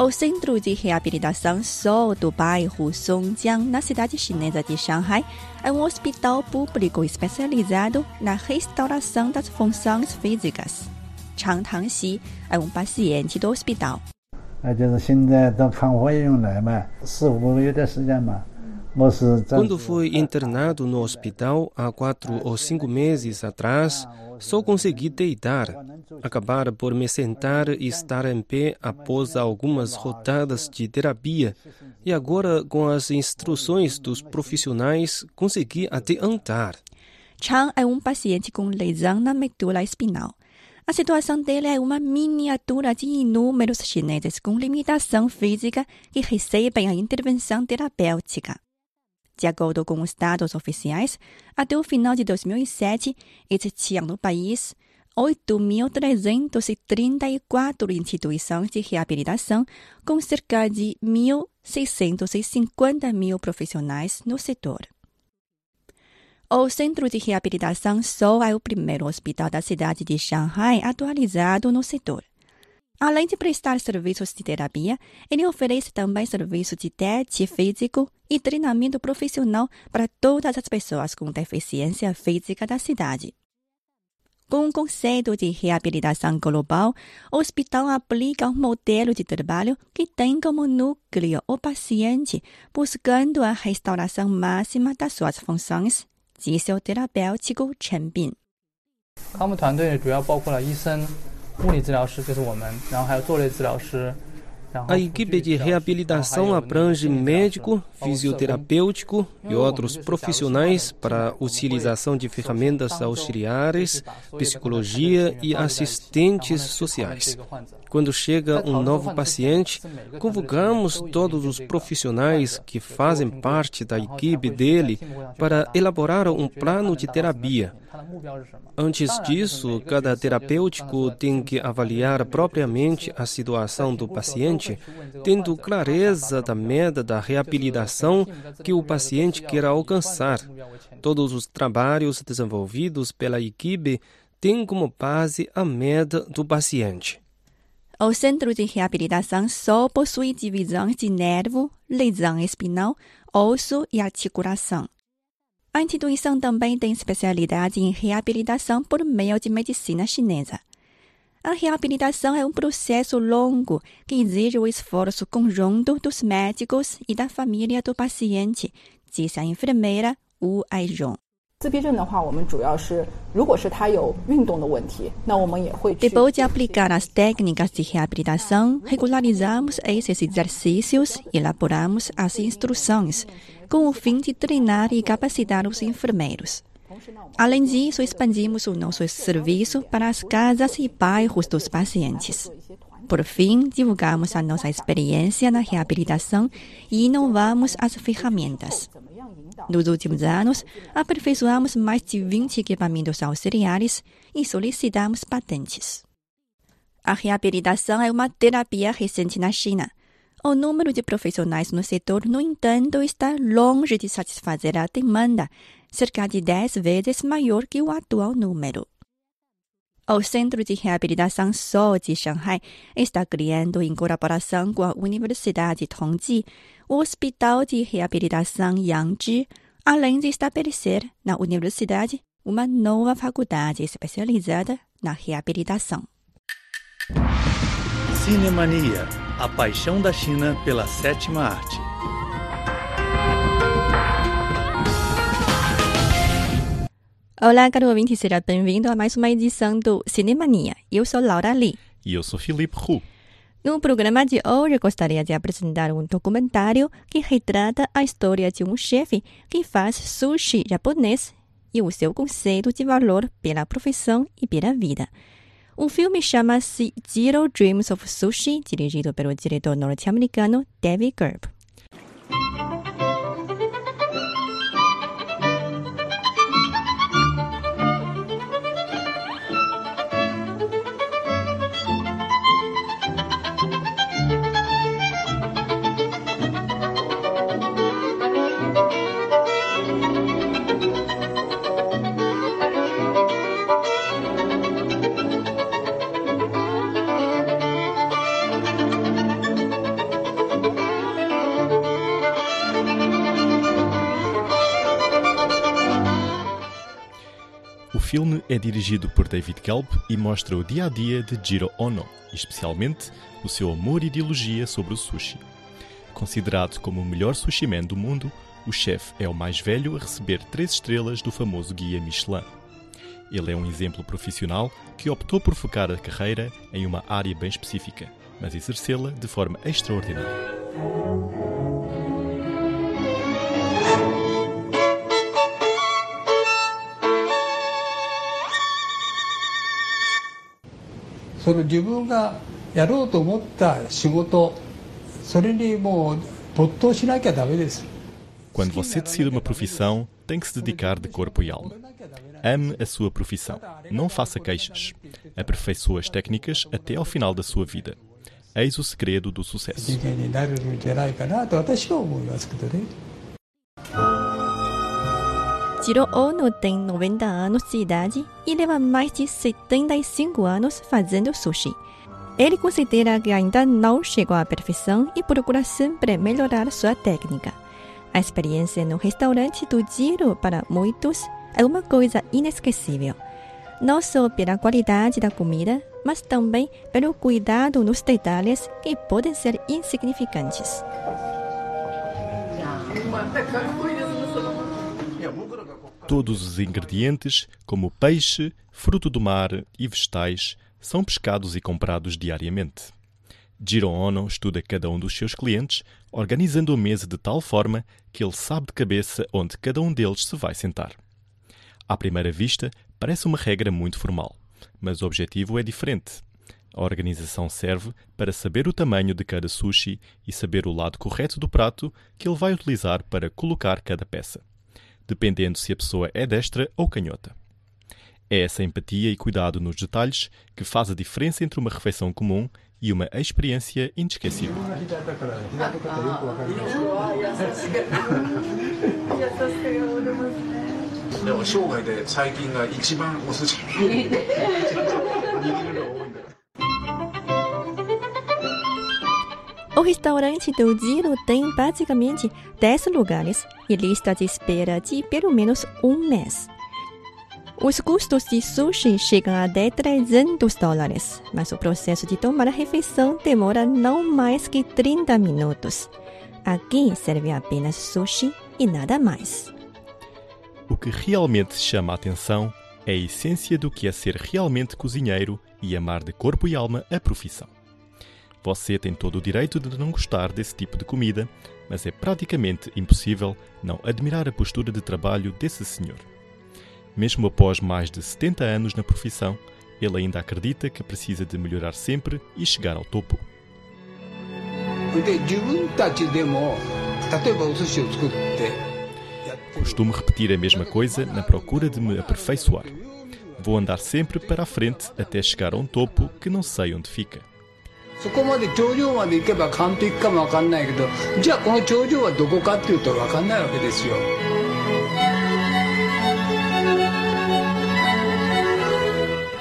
O Centro de Reabilitação Sol do bairro Songjiang, na cidade chinesa de Xangai, é um hospital público especializado na restauração das funções físicas. Chang Tangxi é um paciente do hospital. Quando fui internado no hospital há quatro ou cinco meses atrás, só consegui deitar, acabar por me sentar e estar em pé após algumas rodadas de terapia. E agora, com as instruções dos profissionais, consegui até andar. Chang é um paciente com lesão na medula espinal. A situação dele é uma miniatura de inúmeros chineses com limitação física que recebem a intervenção terapêutica. De acordo com os dados oficiais, até o final de 2007, existiam no país 8.334 instituições de reabilitação, com cerca de 1.650 mil profissionais no setor. O Centro de Reabilitação Sol é o primeiro hospital da cidade de Shanghai atualizado no setor. Além de prestar serviços de terapia, ele oferece também serviços de teste físico e treinamento profissional para todas as pessoas com deficiência física da cidade. Com o conceito de reabilitação global, o hospital aplica um modelo de trabalho que tem como núcleo o paciente, buscando a restauração máxima das suas funções, disse o terapêutico Chen Bin. 物理治疗师，就是我们，然后还有坐类治疗师。A equipe de reabilitação abrange médico, fisioterapêutico e outros profissionais para utilização de ferramentas auxiliares, psicologia e assistentes sociais. Quando chega um novo paciente, convocamos todos os profissionais que fazem parte da equipe dele para elaborar um plano de terapia. Antes disso, cada terapêutico tem que avaliar propriamente a situação do paciente, tendo clareza da meta da reabilitação que o paciente quer alcançar. Todos os trabalhos desenvolvidos pela equipe têm como base a meta do paciente. O Centro de Reabilitação só possui divisões de nervo, lesão espinal, osso e articulação. A instituição também tem especialidade em reabilitação por meio de medicina chinesa. A reabilitação é um processo longo que exige o esforço conjunto dos médicos e da família do paciente, disse a enfermeira Wu Aizhong. 自闭症的话，我们主要是，如果是他有运动的问题，那我们也会去 Depois de aplicar as técnicas de reabilitação, regularizamos esses exercícios e elaboramos as instruções, com o fim de treinar e capacitar os enfermeiros. Além disso, expandimos o nosso serviço para as casas e bairros dos pacientes. Por fim, divulgamos a nossa experiência na reabilitação e inovamos as ferramentas. Nos últimos anos, aperfeiçoamos mais de 20 equipamentos auxiliares e solicitamos patentes. A reabilitação é uma terapia recente na China. O número de profissionais no setor, no entanto, está longe de satisfazer a demanda, cerca de 10 vezes maior que o atual número. O Centro de Reabilitação Sol de Shanghai está criando, em colaboração com a Universidade Tongji, o Hospital de Reabilitação Yangzhi, além de estabelecer na universidade uma nova faculdade especializada na reabilitação. Cinemania, a paixão da China pela sétima arte. Olá, caro ouvinte, seja bem-vindo a mais uma edição do Cinemania. Eu sou Laura Lee. E eu sou Filipe Hu. No programa de hoje, gostaria de apresentar um documentário que retrata a história de um chefe que faz sushi japonês e o seu conceito de valor pela profissão e pela vida. O filme chama-se Zero Dreams of Sushi, dirigido pelo diretor norte-americano David Gerb. É dirigido por David Gelb e mostra o dia a dia de Jiro Ono, especialmente o seu amor e ideologia sobre o sushi. Considerado como o melhor sushi man do mundo, o chefe é o mais velho a receber três estrelas do famoso guia Michelin. Ele é um exemplo profissional que optou por focar a carreira em uma área bem específica, mas exercê-la de forma extraordinária. Quando você decide uma profissão, tem que se dedicar de corpo e alma. Ame a sua profissão. Não faça queixas. Aperfeiçoe as técnicas até ao final da sua vida. Eis o segredo do sucesso. Jiro Ono tem 90 anos de idade e leva mais de 75 anos fazendo sushi. Ele considera que ainda não chegou à perfeição e procura sempre melhorar sua técnica. A experiência no restaurante do Jiro, para muitos, é uma coisa inesquecível. Não só pela qualidade da comida, mas também pelo cuidado nos detalhes que podem ser insignificantes. Todos os ingredientes, como peixe, fruto do mar e vegetais, são pescados e comprados diariamente. Jiro Ono estuda cada um dos seus clientes, organizando a mesa de tal forma que ele sabe de cabeça onde cada um deles se vai sentar. À primeira vista, parece uma regra muito formal, mas o objetivo é diferente. A organização serve para saber o tamanho de cada sushi e saber o lado correto do prato que ele vai utilizar para colocar cada peça, dependendo se a pessoa é destra ou canhota. É essa empatia e cuidado nos detalhes que faz a diferença entre uma refeição comum e uma experiência inesquecível. O restaurante do Jiro tem basicamente 10 lugares e lista de espera de pelo menos um mês. Os custos de sushi chegam a até 300 dólares, mas o processo de tomar a refeição demora não mais que 30 minutos. Aqui serve apenas sushi e nada mais. O que realmente chama a atenção é a essência do que é ser realmente cozinheiro e amar de corpo e alma a profissão. Você tem todo o direito de não gostar desse tipo de comida, mas é praticamente impossível não admirar a postura de trabalho desse senhor. Mesmo após mais de 70 anos na profissão, ele ainda acredita que precisa de melhorar sempre e chegar ao topo. Costumo repetir a mesma coisa na procura de me aperfeiçoar. Vou andar sempre para a frente até chegar a um topo que não sei onde fica. そこまで頂上まで行けば完璧かもわかんないけどじゃあこの頂上はどこかっていうとわかんないわけですよ。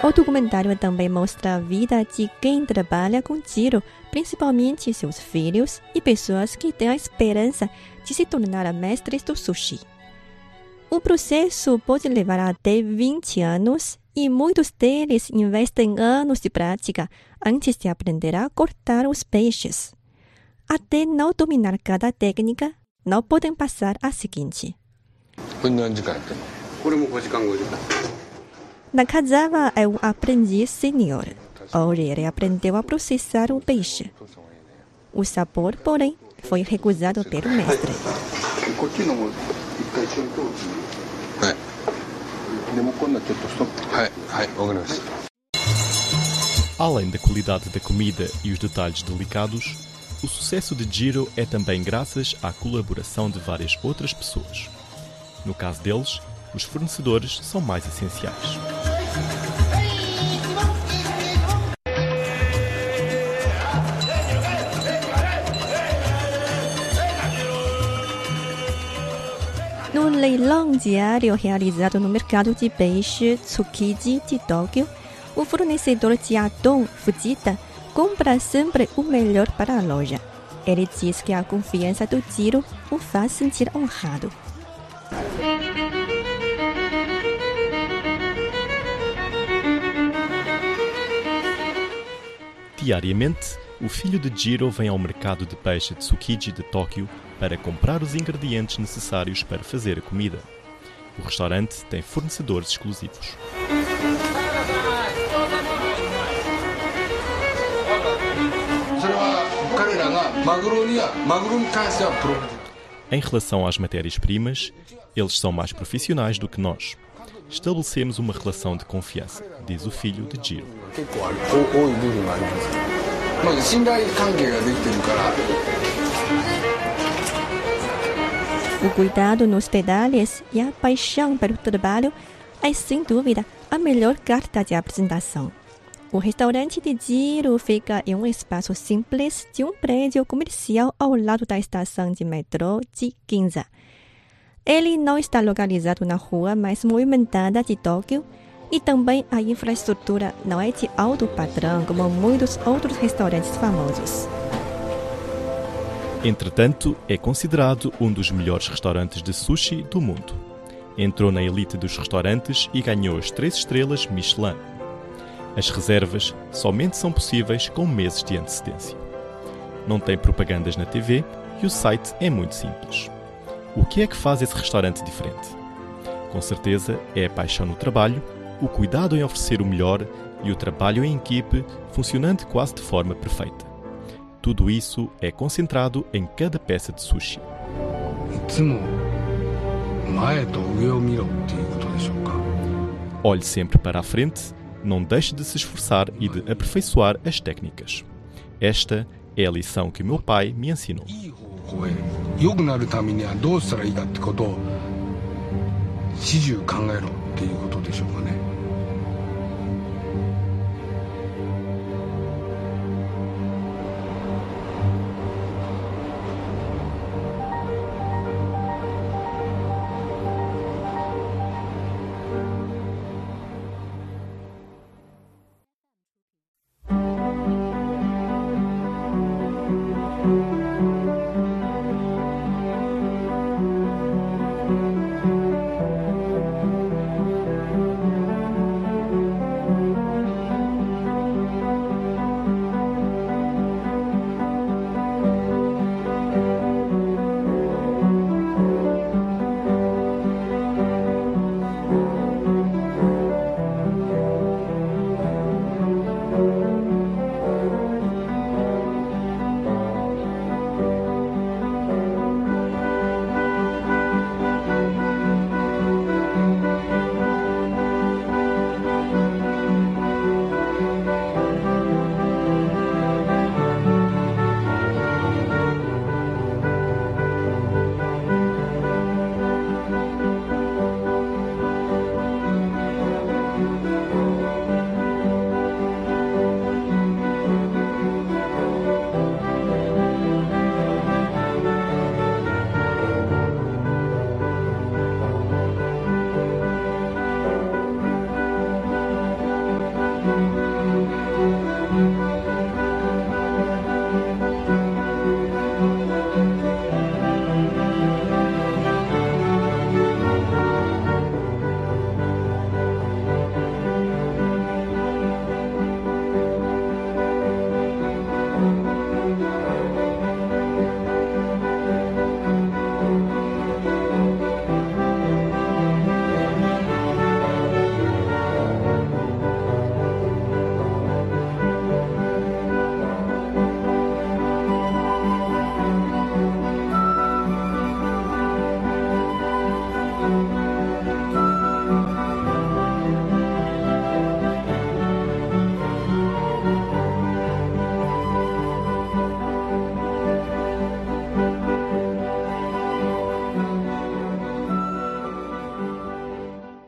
O documentário também mostra a vida de quem trabalha com tiro, principalmente seus filhos e pessoas que têm a esperança de se tornar mestres do sushi. O processo pode levar até 20 anos e muitos deles investem anos de prática antes de aprender a cortar os peixes. Até não dominar cada técnica, não podem passar a seguinte. Nakazawa é um aprendiz senior. Hoje ele aprendeu a processar o peixe. O sabor, porém, foi recusado pelo mestre. Além da qualidade da comida e os detalhes delicados, o sucesso de Giro é também graças à colaboração de várias outras pessoas. No caso deles, os fornecedores são mais essenciais. no leilão diário realizado no mercado de peixe Tsukiji de Tóquio, o fornecedor de atum Fujita compra sempre o melhor para a loja. Ele diz que a confiança do tiro o faz sentir honrado. Diariamente, o filho de Jiro vem ao mercado de peixe Tsukiji de Tóquio para comprar os ingredientes necessários para fazer a comida. O restaurante tem fornecedores exclusivos. Em relação às matérias-primas, eles são mais profissionais do que nós. Estabelecemos uma relação de confiança, diz o filho de Jiro. O cuidado nos detalhes e a paixão pelo trabalho é, sem dúvida, a melhor carta de apresentação. O restaurante de Giro fica em um espaço simples de um prédio comercial ao lado da estação de metrô de Ginza. Ele não está localizado na rua mais movimentada de Tóquio e também a infraestrutura não é de alto padrão como muitos outros restaurantes famosos. Entretanto, é considerado um dos melhores restaurantes de sushi do mundo. Entrou na elite dos restaurantes e ganhou as três estrelas Michelin. As reservas somente são possíveis com meses de antecedência. Não tem propagandas na TV e o site é muito simples. O que é que faz esse restaurante diferente? Com certeza é a paixão no trabalho, o cuidado em oferecer o melhor e o trabalho em equipe funcionando quase de forma perfeita. Tudo isso é concentrado em cada peça de sushi. Olhe sempre para a frente não deixe de se esforçar e de aperfeiçoar as técnicas. Esta é a lição que meu pai me ensinou.